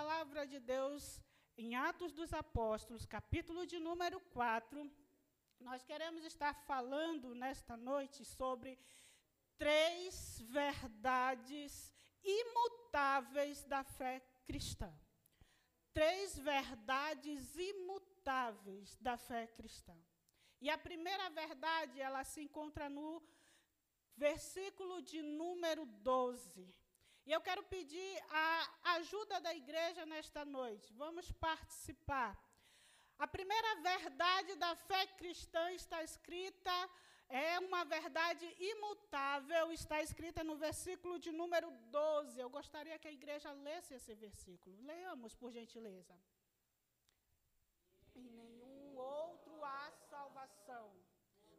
palavra de Deus em Atos dos Apóstolos, capítulo de número 4, nós queremos estar falando nesta noite sobre três verdades imutáveis da fé cristã. Três verdades imutáveis da fé cristã. E a primeira verdade, ela se encontra no versículo de número 12. E eu quero pedir a ajuda da igreja nesta noite. Vamos participar. A primeira verdade da fé cristã está escrita, é uma verdade imutável, está escrita no versículo de número 12. Eu gostaria que a igreja lesse esse versículo. Leamos, por gentileza. Em nenhum outro há salvação,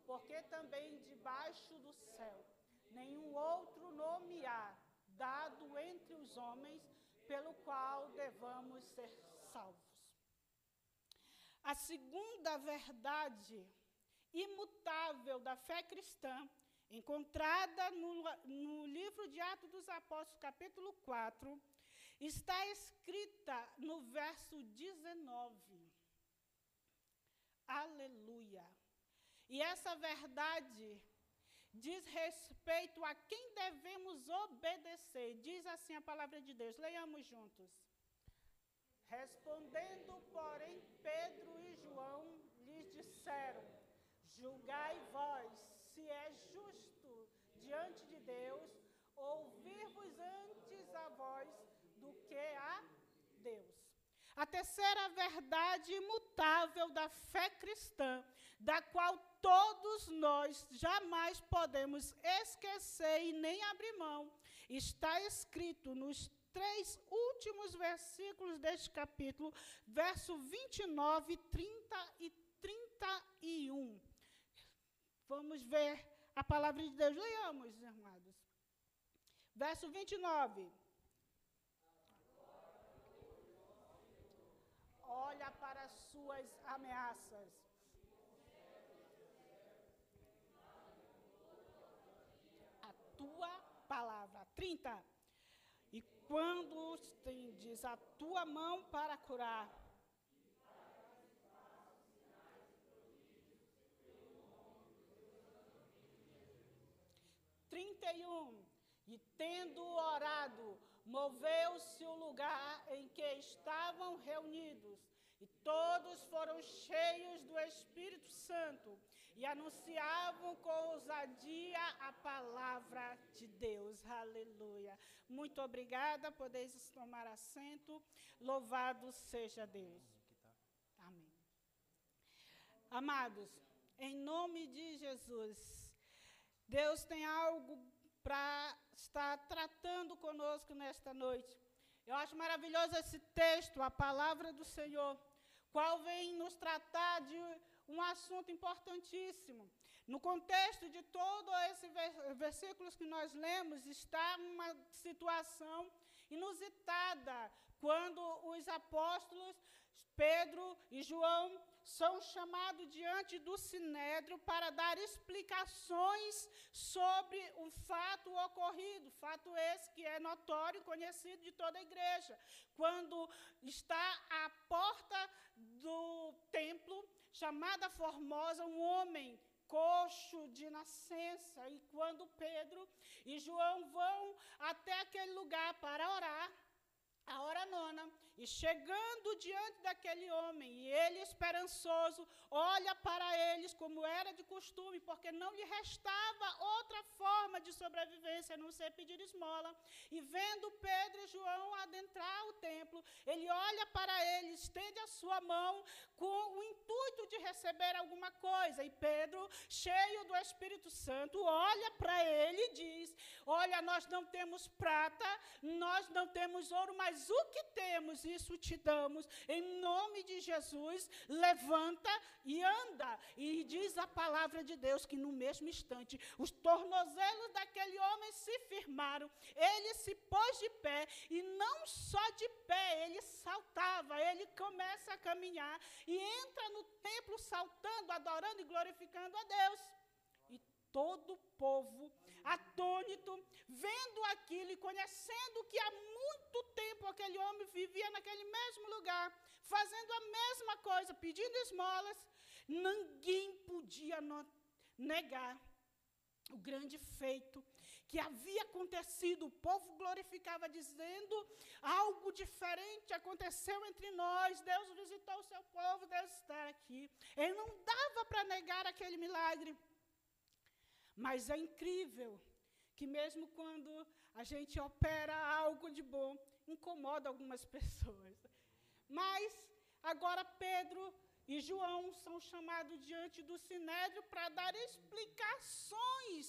porque também debaixo do céu nenhum outro nome há dado entre os homens pelo qual devamos ser salvos. A segunda verdade imutável da fé cristã, encontrada no, no livro de Atos dos Apóstolos, capítulo 4, está escrita no verso 19. Aleluia. E essa verdade diz respeito a quem devemos obedecer. Diz assim a palavra de Deus. Leiamos juntos. Respondendo, porém, Pedro e João lhes disseram: Julgai vós se é justo diante de Deus ouvir-vos antes a voz do que a Deus. A terceira verdade imutável da fé cristã, da qual todos nós jamais podemos esquecer e nem abrir mão, está escrito nos três últimos versículos deste capítulo, verso 29, 30 e 31. Vamos ver a palavra de Deus. Leamos, amados. Verso 29. Olha para as suas ameaças. A tua palavra. 30. E quando estendes a tua mão para curar, Trinta e um. E tendo orado, moveu-se o lugar em que estavam reunidos, e todos foram cheios do Espírito Santo e anunciavam com ousadia a palavra de Deus. Aleluia. Muito obrigada, podeis tomar assento. Louvado seja Deus. Amém. Amados, em nome de Jesus, Deus tem algo para estar tratando conosco nesta noite. Eu acho maravilhoso esse texto, a palavra do Senhor qual vem nos tratar de um assunto importantíssimo. No contexto de todos esses versículos que nós lemos, está uma situação inusitada, quando os apóstolos Pedro e João são chamados diante do sinédrio para dar explicações sobre o fato ocorrido, fato esse que é notório e conhecido de toda a igreja. Quando está à porta do templo, chamada Formosa, um homem coxo de nascença. E quando Pedro e João vão até aquele lugar para orar, a hora nona, e chegando diante daquele homem, e ele esperançoso, olha para eles como era de costume, porque não lhe restava outra forma de sobrevivência a não ser pedir esmola. E vendo Pedro e João adentrar o templo, ele olha para eles, estende a sua mão com receber alguma coisa. E Pedro, cheio do Espírito Santo, olha para ele e diz: Olha, nós não temos prata, nós não temos ouro, mas o que temos, isso te damos. Em nome de Jesus, levanta e anda. E diz a palavra de Deus que no mesmo instante os tornozelos daquele homem se firmaram. Ele se pôs de pé e não só de pé, ele saltava, ele começa a caminhar e entra no templo saltando, adorando e glorificando a Deus. Todo o povo atônito, vendo aquilo e conhecendo que há muito tempo aquele homem vivia naquele mesmo lugar, fazendo a mesma coisa, pedindo esmolas, ninguém podia negar o grande feito que havia acontecido. O povo glorificava, dizendo: algo diferente aconteceu entre nós. Deus visitou o seu povo, Deus está aqui. Ele não dava para negar aquele milagre. Mas é incrível que, mesmo quando a gente opera algo de bom, incomoda algumas pessoas. Mas agora Pedro e João são chamados diante do sinédrio para dar explicações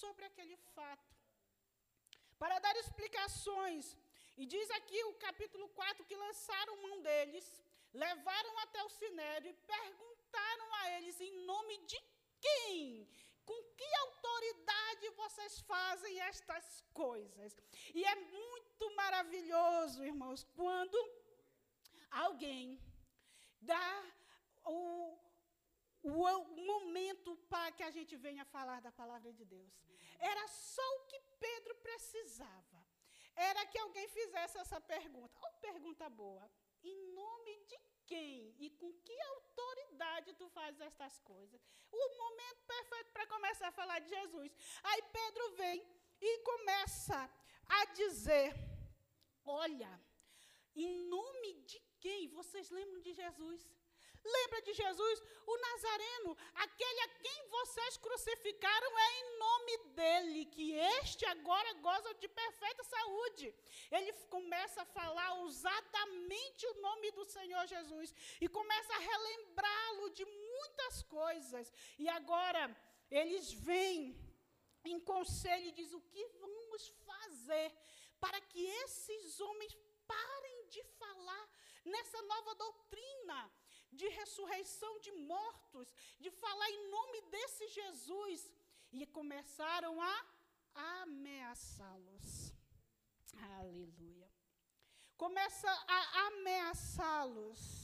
sobre aquele fato. Para dar explicações. E diz aqui o capítulo 4 que lançaram mão deles, levaram até o sinédrio e perguntaram a eles em nome de quem? Com que autoridade vocês fazem estas coisas? E é muito maravilhoso, irmãos, quando alguém dá o, o, momento para que a gente venha falar da palavra de Deus. Era só o que Pedro precisava. Era que alguém fizesse essa pergunta. Oh, pergunta boa. Em nome de quem e com que autoridade tu fazes estas coisas? O momento perfeito para começar a falar de Jesus. Aí Pedro vem e começa a dizer: Olha, em nome de quem? Vocês lembram de Jesus? Lembra de Jesus? O Nazareno, aquele a quem vocês crucificaram, é em nome dele que este agora goza de perfeita saúde. Ele começa a falar ousadamente o nome do Senhor Jesus e começa a relembrá-lo de muitas coisas. E agora eles vêm em conselho e diz o que vamos fazer para que esses homens parem de falar nessa nova doutrina de ressurreição de mortos, de falar em nome desse Jesus. E começaram a ameaçá-los. Aleluia. Começa a ameaçá-los.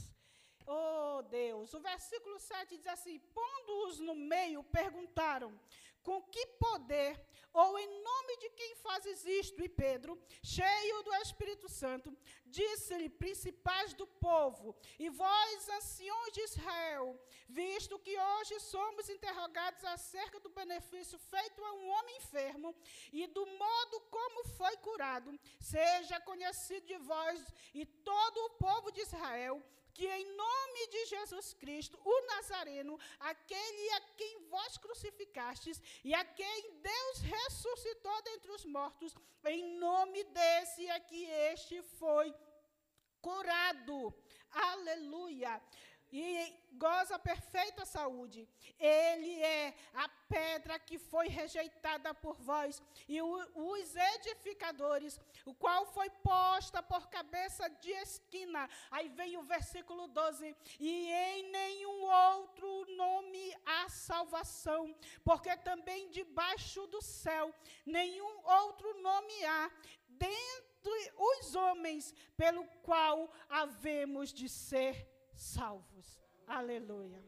Oh Deus, o versículo 7 diz assim: Pondo-os no meio, perguntaram: Com que poder ou em nome de quem fazes isto? E Pedro, cheio do Espírito Santo, disse-lhe, principais do povo, e vós, anciões de Israel, visto que hoje somos interrogados acerca do benefício feito a um homem enfermo e do modo como foi curado, seja conhecido de vós e todo o povo de Israel que em nome de Jesus Cristo, o Nazareno, aquele a quem vós crucificastes e a quem Deus ressuscitou dentre os mortos, em nome desse é que este foi curado. Aleluia e goza perfeita saúde. Ele é a pedra que foi rejeitada por vós e os edificadores, o qual foi posta por cabeça de esquina. Aí vem o versículo 12: E em nenhum outro nome há salvação, porque também debaixo do céu nenhum outro nome há dentre os homens pelo qual havemos de ser salvos. Aleluia.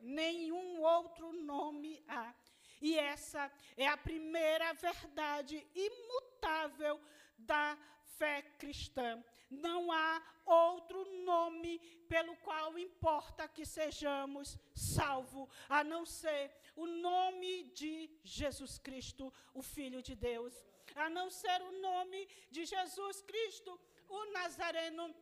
Nenhum outro nome há. E essa é a primeira verdade imutável da fé cristã. Não há outro nome pelo qual importa que sejamos salvos, a não ser o nome de Jesus Cristo, o Filho de Deus. A não ser o nome de Jesus Cristo, o Nazareno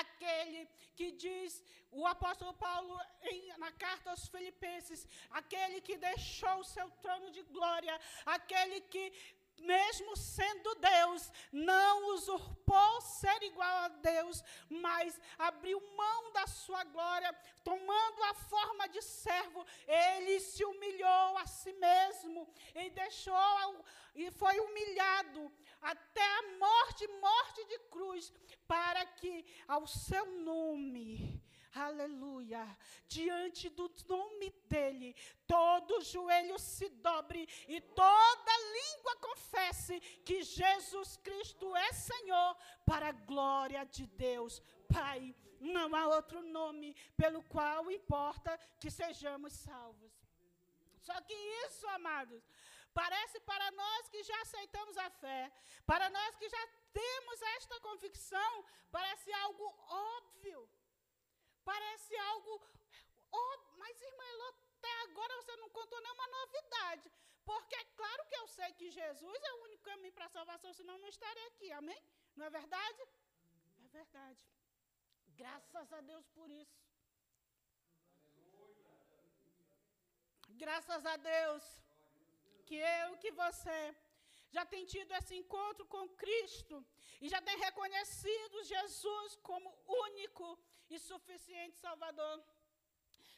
aquele que diz, o apóstolo Paulo, em, na carta aos Filipenses, aquele que deixou o seu trono de glória, aquele que mesmo sendo Deus, não usurpou ser igual a Deus, mas abriu mão da sua glória, tomando a forma de servo, ele se humilhou a si mesmo e deixou e foi humilhado até a morte, morte de cruz, para que ao seu nome aleluia, diante do nome dele, todo joelho se dobre e toda língua confesse que Jesus Cristo é Senhor, para a glória de Deus, Pai. Não há outro nome pelo qual importa que sejamos salvos. Só que isso, amados, Parece para nós que já aceitamos a fé, para nós que já temos esta convicção, parece algo óbvio. Parece algo óbvio. Mas, irmã Elô, até agora você não contou nenhuma novidade. Porque é claro que eu sei que Jesus é o único caminho para a salvação, senão não estaria aqui. Amém? Não é verdade? É verdade. Graças a Deus por isso. Graças a Deus que eu, que você já tem tido esse encontro com Cristo e já tem reconhecido Jesus como único e suficiente Salvador.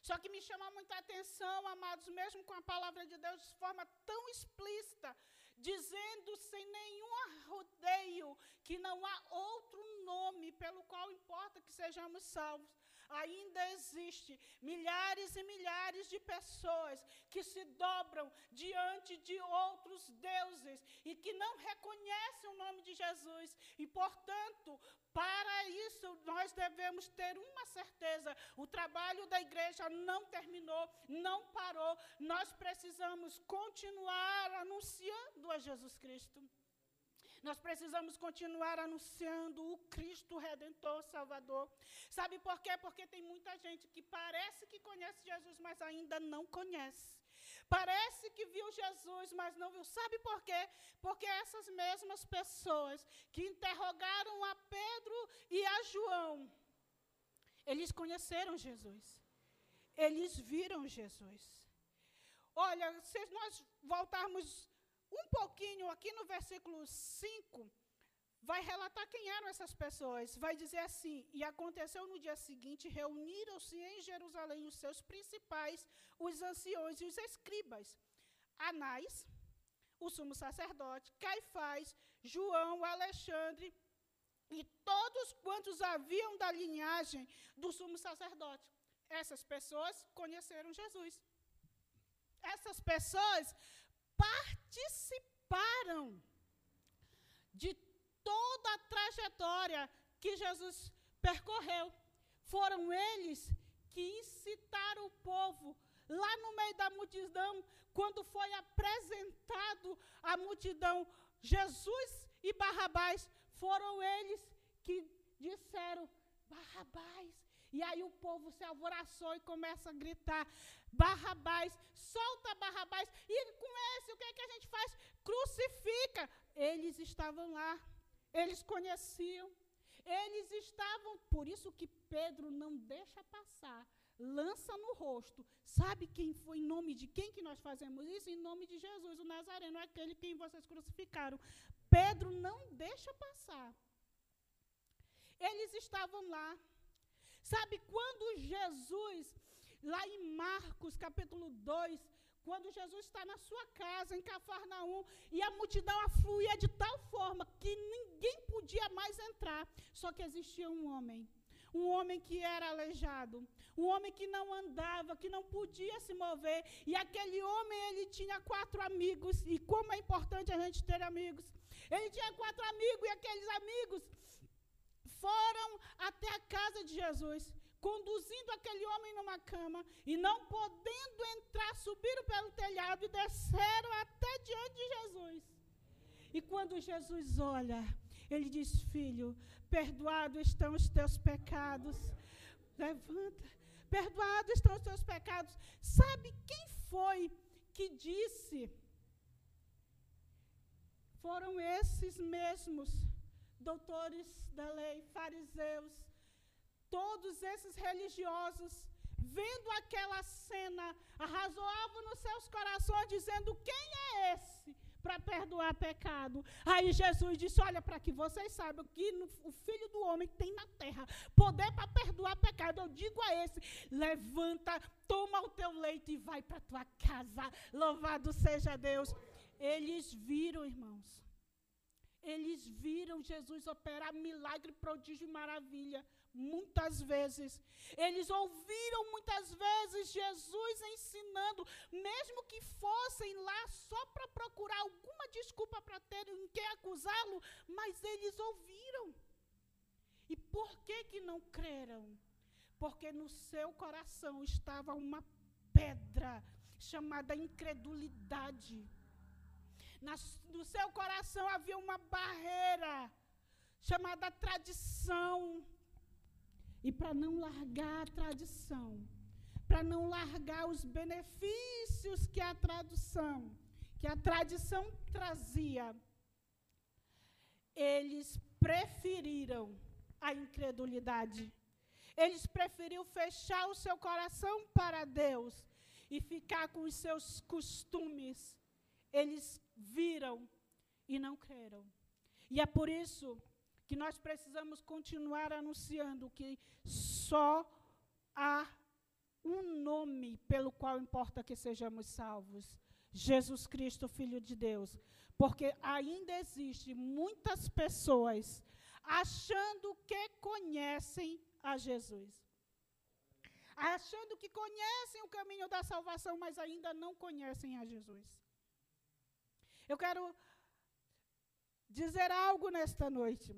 Só que me chama muita atenção, amados, mesmo com a palavra de Deus de forma tão explícita, dizendo sem nenhum rodeio que não há outro nome pelo qual importa que sejamos salvos ainda existe milhares e milhares de pessoas que se dobram diante de outros deuses e que não reconhecem o nome de Jesus. E, portanto, para isso, nós devemos ter uma certeza: o trabalho da igreja não terminou, não parou. Nós precisamos continuar anunciando a Jesus Cristo. Nós precisamos continuar anunciando o Cristo Redentor Salvador. Sabe por quê? Porque tem muita gente que parece que conhece Jesus, mas ainda não conhece. Parece que viu Jesus, mas não viu. Sabe por quê? Porque essas mesmas pessoas que interrogaram a Pedro e a João, eles conheceram Jesus. Eles viram Jesus. Olha, se nós voltarmos um pouquinho aqui no versículo 5, vai relatar quem eram essas pessoas. Vai dizer assim: E aconteceu no dia seguinte, reuniram-se em Jerusalém os seus principais, os anciões e os escribas. Anás, o sumo sacerdote, Caifás, João, Alexandre e todos quantos haviam da linhagem do sumo sacerdote. Essas pessoas conheceram Jesus. Essas pessoas participaram de toda a trajetória que Jesus percorreu. Foram eles que incitaram o povo lá no meio da multidão, quando foi apresentado à multidão Jesus e Barrabás, foram eles que disseram: Barrabás. E aí o povo se alvoraçou e começa a gritar: Barrabás, solta Barrabás. E com esse, o que, é que a gente faz? Crucifica. Eles estavam lá, eles conheciam, eles estavam. Por isso que Pedro não deixa passar, lança no rosto. Sabe quem foi em nome de quem que nós fazemos isso? Em nome de Jesus, o Nazareno, aquele quem vocês crucificaram. Pedro não deixa passar. Eles estavam lá. Sabe quando Jesus lá em Marcos capítulo 2, quando Jesus está na sua casa, em Cafarnaum, e a multidão afluía de tal forma que ninguém podia mais entrar, só que existia um homem. Um homem que era aleijado, um homem que não andava, que não podia se mover, e aquele homem ele tinha quatro amigos, e como é importante a gente ter amigos. Ele tinha quatro amigos, e aqueles amigos foram até a casa de Jesus conduzindo aquele homem numa cama e não podendo entrar, subiram pelo telhado e desceram até diante de Jesus. E quando Jesus olha, ele diz: Filho, perdoados estão os teus pecados. Levanta, perdoados estão os teus pecados. Sabe quem foi que disse? Foram esses mesmos doutores da lei, fariseus, todos esses religiosos, vendo aquela cena, arrazoavam nos seus corações, dizendo: Quem é esse para perdoar pecado? Aí Jesus disse: Olha, para que vocês saibam que no, o filho do homem tem na terra poder para perdoar pecado. Eu digo a esse: Levanta, toma o teu leito e vai para tua casa. Louvado seja Deus. Eles viram, irmãos. Eles viram Jesus operar milagre, prodígio e maravilha muitas vezes. Eles ouviram muitas vezes Jesus ensinando, mesmo que fossem lá só para procurar alguma desculpa para terem em quem acusá-lo, mas eles ouviram. E por que que não creram? Porque no seu coração estava uma pedra chamada incredulidade. No seu coração havia uma barreira chamada tradição. E para não largar a tradição, para não largar os benefícios que a tradução, que a tradição trazia, eles preferiram a incredulidade. Eles preferiram fechar o seu coração para Deus e ficar com os seus costumes. Eles viram e não creram. E é por isso que nós precisamos continuar anunciando que só há um nome pelo qual importa que sejamos salvos: Jesus Cristo, Filho de Deus. Porque ainda existe muitas pessoas achando que conhecem a Jesus. Achando que conhecem o caminho da salvação, mas ainda não conhecem a Jesus. Eu quero dizer algo nesta noite.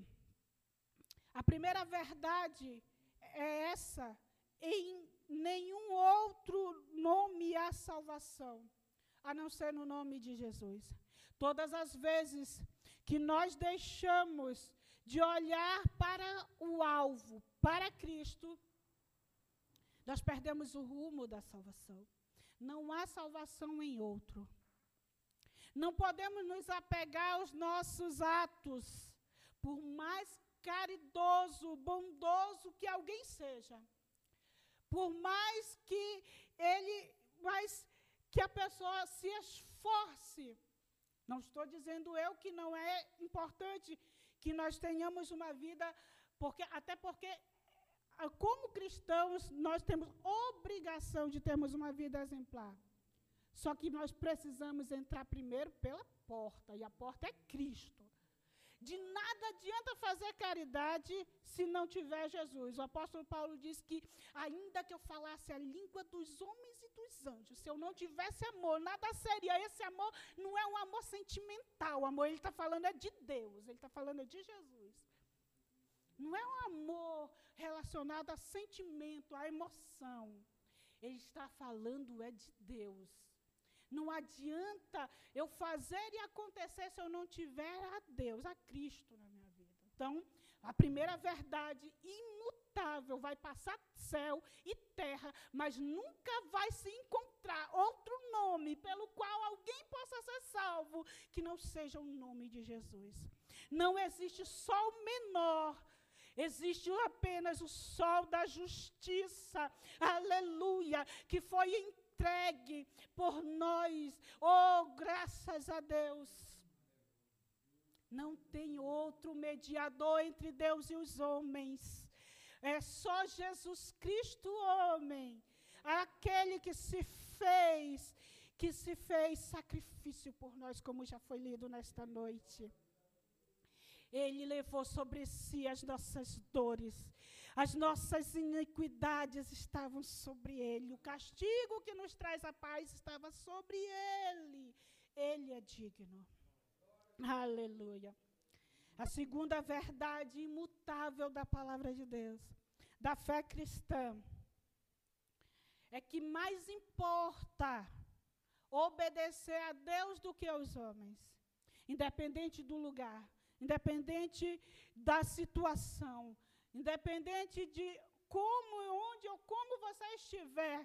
A primeira verdade é essa: em nenhum outro nome há salvação, a não ser no nome de Jesus. Todas as vezes que nós deixamos de olhar para o alvo, para Cristo, nós perdemos o rumo da salvação. Não há salvação em outro. Não podemos nos apegar aos nossos atos, por mais caridoso, bondoso que alguém seja. Por mais que ele, mais que a pessoa se esforce. Não estou dizendo eu que não é importante que nós tenhamos uma vida, porque até porque como cristãos nós temos obrigação de termos uma vida exemplar. Só que nós precisamos entrar primeiro pela porta, e a porta é Cristo. De nada adianta fazer caridade se não tiver Jesus. O apóstolo Paulo diz que, ainda que eu falasse a língua dos homens e dos anjos, se eu não tivesse amor, nada seria. Esse amor não é um amor sentimental. O amor, ele está falando é de Deus, ele está falando é de Jesus. Não é um amor relacionado a sentimento, a emoção. Ele está falando é de Deus. Não adianta eu fazer e acontecer se eu não tiver a Deus, a Cristo na minha vida. Então, a primeira verdade imutável vai passar céu e terra, mas nunca vai se encontrar outro nome pelo qual alguém possa ser salvo que não seja o nome de Jesus. Não existe sol menor existe apenas o sol da justiça, aleluia, que foi entregue por nós. Oh, graças a Deus. Não tem outro mediador entre Deus e os homens. É só Jesus Cristo, homem, aquele que se fez, que se fez sacrifício por nós, como já foi lido nesta noite. Ele levou sobre si as nossas dores, as nossas iniquidades estavam sobre ele. O castigo que nos traz a paz estava sobre ele. Ele é digno. Aleluia. A segunda verdade imutável da palavra de Deus, da fé cristã, é que mais importa obedecer a Deus do que aos homens, independente do lugar, independente da situação, Independente de como, onde ou como você estiver,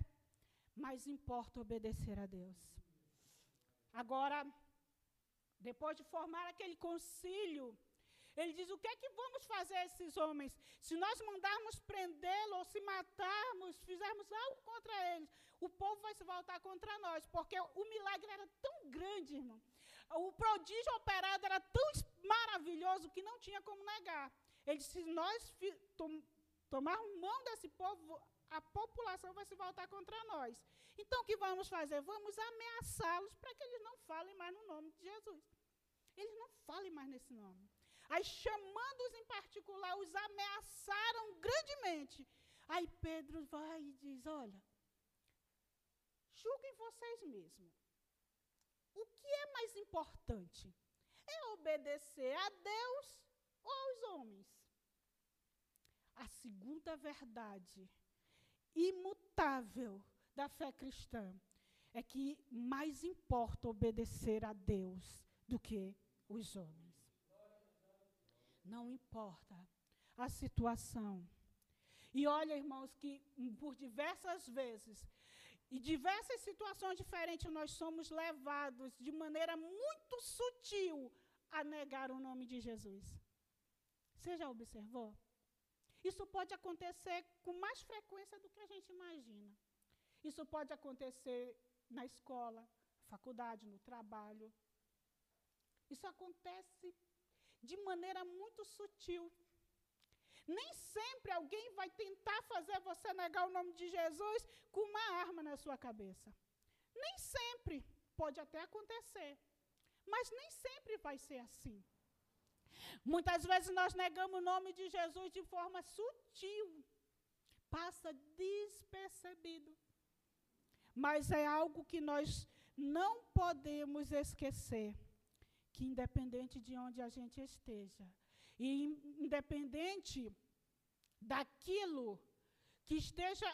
mas importa obedecer a Deus. Agora, depois de formar aquele concílio, ele diz: o que é que vamos fazer a esses homens? Se nós mandarmos prendê-lo ou se matarmos, fizermos algo contra eles, o povo vai se voltar contra nós, porque o milagre era tão grande, irmão. O prodígio operado era tão maravilhoso que não tinha como negar. Ele disse: se nós tom, tomarmos mão desse povo, a população vai se voltar contra nós. Então, o que vamos fazer? Vamos ameaçá-los para que eles não falem mais no nome de Jesus. Eles não falem mais nesse nome. Aí, chamando-os em particular, os ameaçaram grandemente. Aí Pedro vai e diz: Olha, julguem vocês mesmos. O que é mais importante? É obedecer a Deus ou aos homens? A segunda verdade imutável da fé cristã é que mais importa obedecer a Deus do que os homens. Não importa a situação. E olha, irmãos, que por diversas vezes e diversas situações diferentes nós somos levados de maneira muito sutil a negar o nome de Jesus. Você já observou? Isso pode acontecer com mais frequência do que a gente imagina. Isso pode acontecer na escola, faculdade, no trabalho. Isso acontece de maneira muito sutil. Nem sempre alguém vai tentar fazer você negar o nome de Jesus com uma arma na sua cabeça. Nem sempre. Pode até acontecer. Mas nem sempre vai ser assim. Muitas vezes nós negamos o nome de Jesus de forma sutil. Passa despercebido. Mas é algo que nós não podemos esquecer. Que independente de onde a gente esteja, e independente daquilo que esteja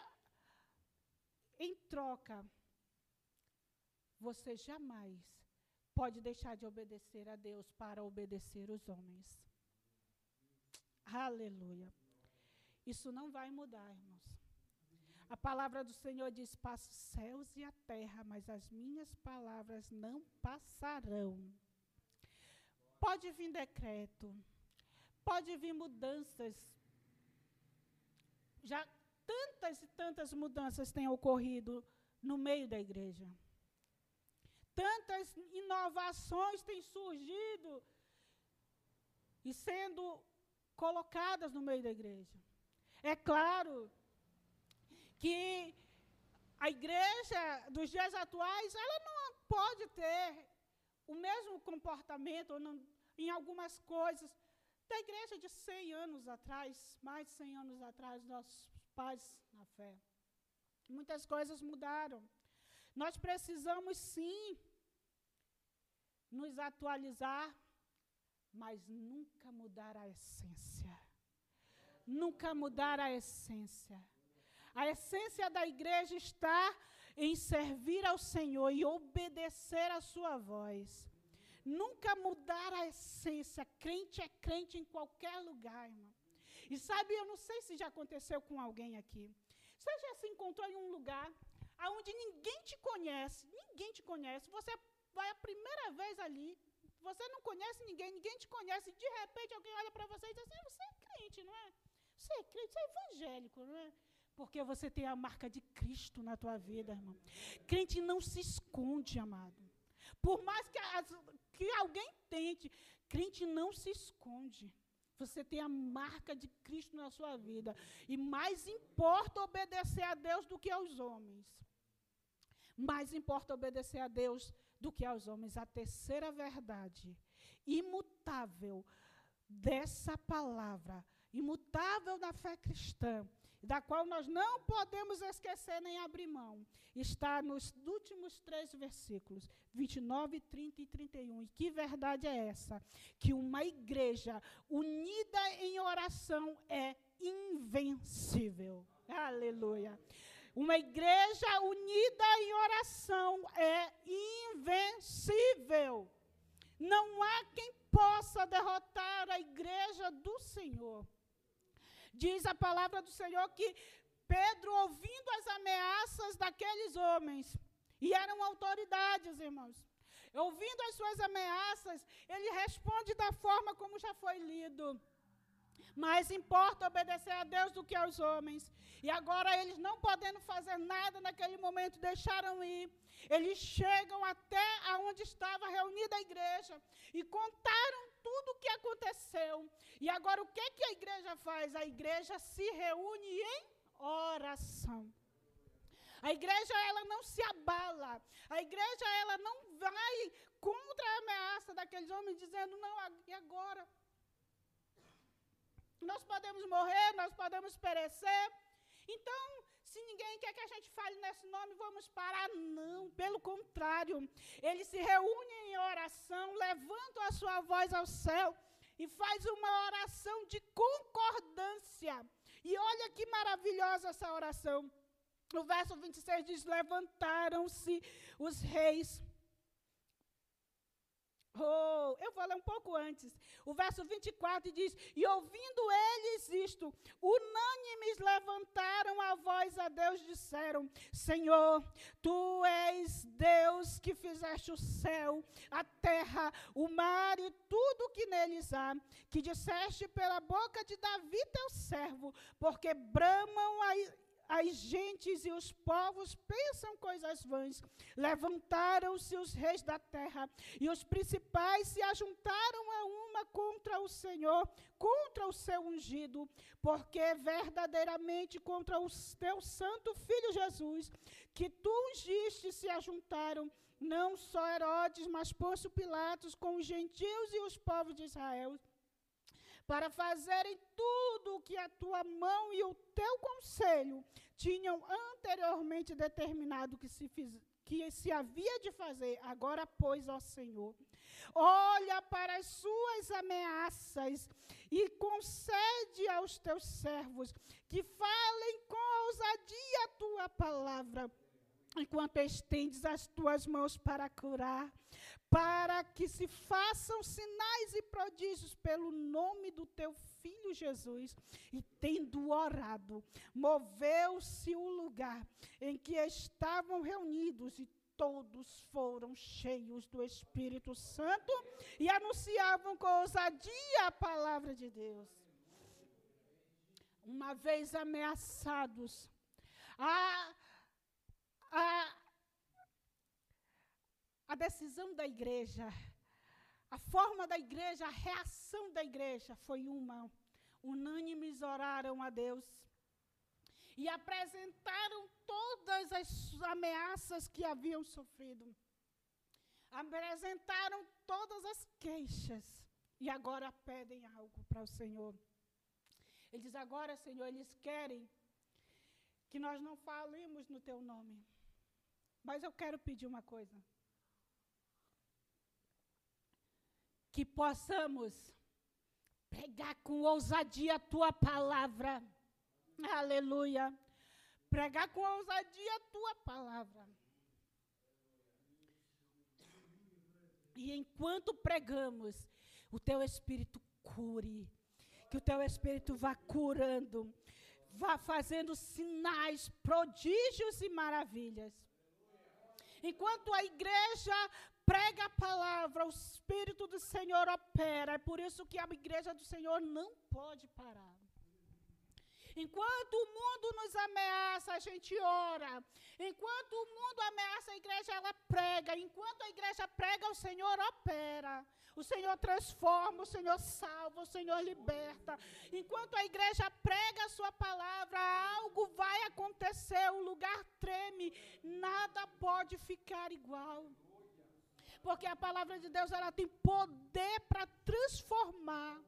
em troca, você jamais pode deixar de obedecer a Deus para obedecer os homens. Aleluia. Isso não vai mudar, irmãos. A palavra do Senhor diz: Passo os céus e a terra, mas as minhas palavras não passarão. Pode vir decreto, pode vir mudanças. Já tantas e tantas mudanças têm ocorrido no meio da igreja. Tantas inovações têm surgido e sendo colocadas no meio da igreja. É claro que a igreja dos dias atuais, ela não pode ter o mesmo comportamento não, em algumas coisas da igreja de 100 anos atrás, mais de 100 anos atrás, nossos pais na fé. Muitas coisas mudaram. Nós precisamos sim nos atualizar, mas nunca mudar a essência. Nunca mudar a essência. A essência da igreja está em servir ao Senhor e obedecer a sua voz. Nunca mudar a essência. Crente é crente em qualquer lugar, irmão. E sabe, eu não sei se já aconteceu com alguém aqui. Você já se encontrou em um lugar onde ninguém te conhece, ninguém te conhece, você vai a primeira vez ali, você não conhece ninguém, ninguém te conhece, de repente alguém olha para você e diz assim, você é crente, não é? Você é crente, você é evangélico, não é? Porque você tem a marca de Cristo na tua vida, irmão. Crente não se esconde, amado. Por mais que, as, que alguém tente, crente não se esconde. Você tem a marca de Cristo na sua vida. E mais importa obedecer a Deus do que aos homens. Mais importa obedecer a Deus do que aos homens. A terceira verdade imutável dessa palavra, imutável da fé cristã, da qual nós não podemos esquecer nem abrir mão, está nos últimos três versículos, 29, 30 e 31. E que verdade é essa? Que uma igreja unida em oração é invencível. Aleluia. Uma igreja unida em oração é invencível. Não há quem possa derrotar a igreja do Senhor. Diz a palavra do Senhor que Pedro, ouvindo as ameaças daqueles homens, e eram autoridades, irmãos, ouvindo as suas ameaças, ele responde da forma como já foi lido. Mais importa obedecer a Deus do que aos homens. E agora eles não podendo fazer nada naquele momento, deixaram ir. Eles chegam até aonde estava reunida a igreja e contaram tudo o que aconteceu. E agora o que, que a igreja faz? A igreja se reúne em oração. A igreja ela não se abala. A igreja ela não vai contra a ameaça daqueles homens dizendo não e agora nós podemos morrer, nós podemos perecer. Então, se ninguém quer que a gente fale nesse nome, vamos parar. Não, pelo contrário. Eles se reúnem em oração, levantam a sua voz ao céu e faz uma oração de concordância. E olha que maravilhosa essa oração. O verso 26 diz: Levantaram-se os reis, Oh, eu vou ler um pouco antes. O verso 24 diz: E ouvindo eles isto, unânimes levantaram a voz a Deus, disseram: Senhor, tu és Deus que fizeste o céu, a terra, o mar e tudo que neles há, que disseste pela boca de Davi, teu servo, porque bramam a as gentes e os povos pensam coisas vãs. Levantaram-se os reis da terra e os principais se ajuntaram a uma contra o Senhor, contra o seu ungido, porque verdadeiramente contra o teu santo filho Jesus, que tu ungiste, se ajuntaram não só Herodes, mas Pôncio Pilatos com os gentios e os povos de Israel para fazerem tudo o que a tua mão e o teu conselho tinham anteriormente determinado que se, fiz, que se havia de fazer. Agora, pois, ó Senhor, olha para as suas ameaças e concede aos teus servos que falem com ousadia a tua palavra, enquanto estendes as tuas mãos para curar para que se façam sinais e prodígios pelo nome do teu filho Jesus. E tendo orado, moveu-se o lugar em que estavam reunidos e todos foram cheios do Espírito Santo e anunciavam com ousadia a palavra de Deus. Uma vez ameaçados, a, a, a decisão da igreja, a forma da igreja, a reação da igreja foi uma. Unânimes oraram a Deus e apresentaram todas as ameaças que haviam sofrido. Apresentaram todas as queixas e agora pedem algo para o Senhor. Ele diz: agora, Senhor, eles querem que nós não falemos no teu nome. Mas eu quero pedir uma coisa. que possamos pregar com ousadia a tua palavra. Aleluia. Pregar com ousadia a tua palavra. E enquanto pregamos, o teu espírito cure. Que o teu espírito vá curando, vá fazendo sinais, prodígios e maravilhas. Enquanto a igreja prega a palavra, o Espírito do Senhor opera. É por isso que a igreja do Senhor não pode parar. Enquanto o mundo nos ameaça, a gente ora. Enquanto o mundo ameaça a igreja, ela prega. Enquanto a igreja prega, o Senhor opera. O Senhor transforma, o Senhor salva, o Senhor liberta. Enquanto a igreja prega a sua palavra, algo vai acontecer, o lugar treme, nada pode ficar igual porque a palavra de Deus ela tem poder para transformar.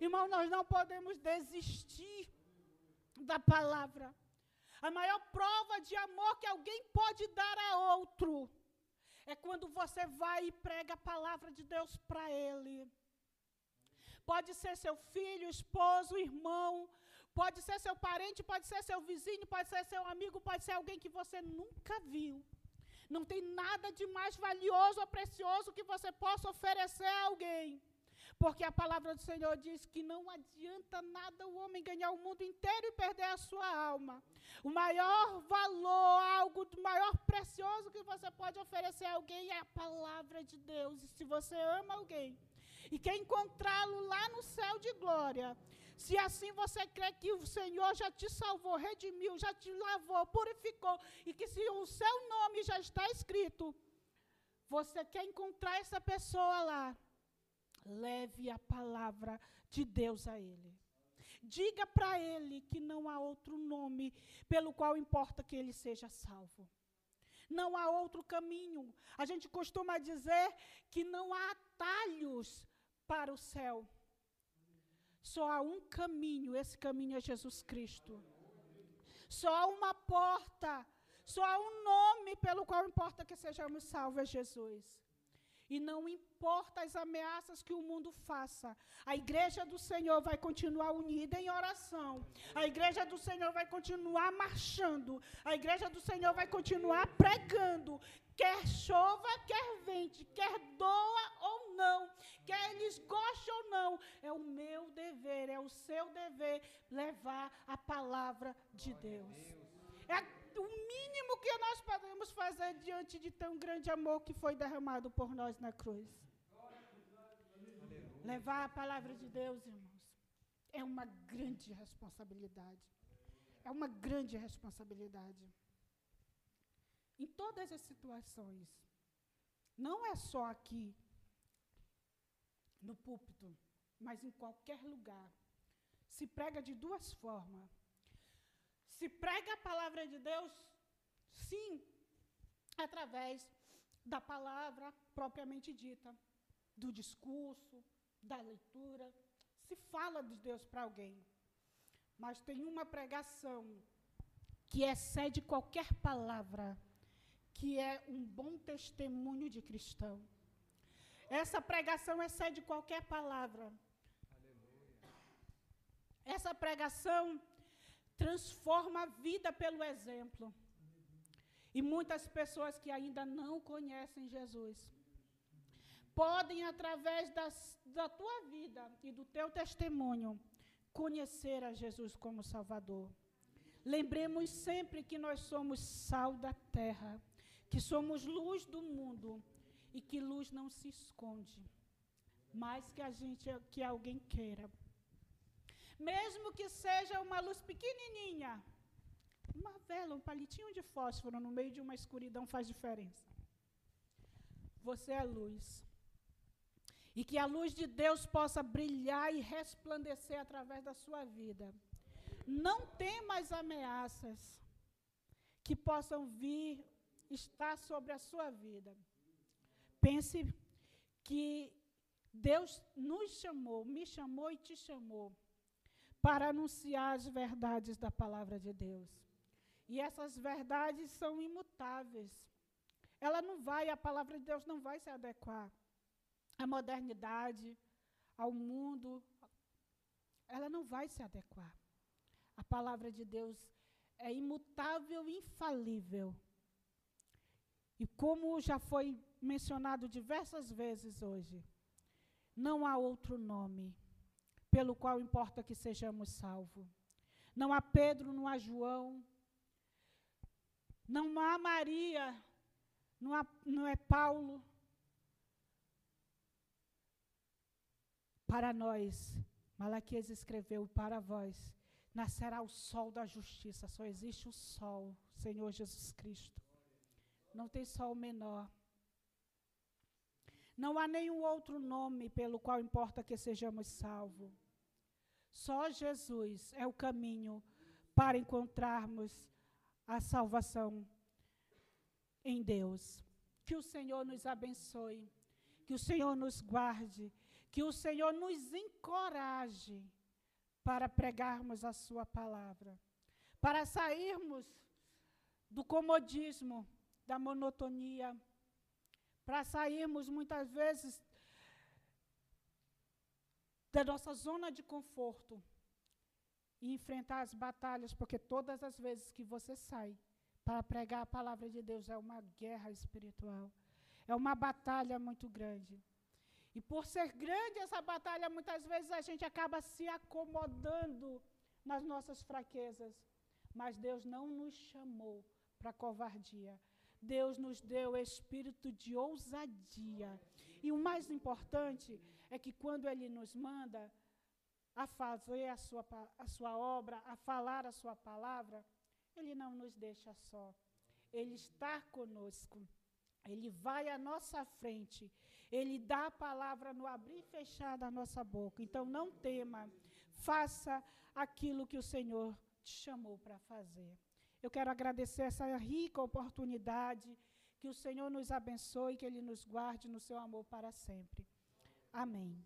Irmão, nós não podemos desistir da palavra. A maior prova de amor que alguém pode dar a outro é quando você vai e prega a palavra de Deus para ele. Pode ser seu filho, esposo, irmão, pode ser seu parente, pode ser seu vizinho, pode ser seu amigo, pode ser alguém que você nunca viu. Não tem nada de mais valioso ou precioso que você possa oferecer a alguém. Porque a palavra do Senhor diz que não adianta nada o homem ganhar o mundo inteiro e perder a sua alma. O maior valor, algo do maior precioso que você pode oferecer a alguém é a palavra de Deus. E se você ama alguém e quer encontrá-lo lá no céu de glória, se assim você crê que o Senhor já te salvou, redimiu, já te lavou, purificou, e que se o seu nome já está escrito, você quer encontrar essa pessoa lá, leve a palavra de Deus a ele. Diga para ele que não há outro nome pelo qual importa que ele seja salvo. Não há outro caminho. A gente costuma dizer que não há atalhos para o céu. Só há um caminho, esse caminho é Jesus Cristo. Só há uma porta, só há um nome pelo qual importa que sejamos salvos, é Jesus. E não importa as ameaças que o mundo faça, a igreja do Senhor vai continuar unida em oração. A igreja do Senhor vai continuar marchando. A igreja do Senhor vai continuar pregando. Quer chova, quer vente, quer doa ou não, quer eles gostem ou não, é o meu dever, é o seu dever levar a palavra de Deus. É o mínimo que nós podemos fazer diante de tão grande amor que foi derramado por nós na cruz. Levar a palavra de Deus, irmãos, é uma grande responsabilidade. É uma grande responsabilidade. Em todas as situações. Não é só aqui, no púlpito, mas em qualquer lugar. Se prega de duas formas. Se prega a palavra de Deus, sim, através da palavra propriamente dita, do discurso, da leitura. Se fala de Deus para alguém. Mas tem uma pregação que excede qualquer palavra, que é um bom testemunho de cristão. Essa pregação excede qualquer palavra. Essa pregação transforma a vida pelo exemplo. E muitas pessoas que ainda não conhecem Jesus podem, através das, da tua vida e do teu testemunho, conhecer a Jesus como Salvador. Lembremos sempre que nós somos sal da terra, que somos luz do mundo e que luz não se esconde, mais que a gente que alguém queira. Mesmo que seja uma luz pequenininha, uma vela, um palitinho de fósforo no meio de uma escuridão faz diferença. Você é luz. E que a luz de Deus possa brilhar e resplandecer através da sua vida. Não tem mais ameaças que possam vir estar sobre a sua vida. Pense que Deus nos chamou, me chamou e te chamou para anunciar as verdades da palavra de Deus. E essas verdades são imutáveis. Ela não vai, a palavra de Deus não vai se adequar à modernidade, ao mundo. Ela não vai se adequar. A palavra de Deus é imutável infalível. E como já foi mencionado diversas vezes hoje, não há outro nome pelo qual importa que sejamos salvos. Não há Pedro, não há João, não há Maria, não, há, não é Paulo. Para nós, Malaquias escreveu para vós, nascerá o sol da justiça, só existe o sol, Senhor Jesus Cristo. Não tem sol menor. Não há nenhum outro nome pelo qual importa que sejamos salvos. Só Jesus é o caminho para encontrarmos a salvação em Deus. Que o Senhor nos abençoe, que o Senhor nos guarde, que o Senhor nos encoraje para pregarmos a Sua palavra, para sairmos do comodismo, da monotonia, para sairmos muitas vezes da nossa zona de conforto e enfrentar as batalhas, porque todas as vezes que você sai para pregar a palavra de Deus é uma guerra espiritual, é uma batalha muito grande. E por ser grande essa batalha, muitas vezes a gente acaba se acomodando nas nossas fraquezas. Mas Deus não nos chamou para covardia. Deus nos deu espírito de ousadia. E o mais importante é que quando Ele nos manda a fazer a sua, a sua obra, a falar a sua palavra, Ele não nos deixa só. Ele está conosco. Ele vai à nossa frente. Ele dá a palavra no abrir e fechar da nossa boca. Então não tema. Faça aquilo que o Senhor te chamou para fazer. Eu quero agradecer essa rica oportunidade. Que o Senhor nos abençoe, que Ele nos guarde no seu amor para sempre. Amém.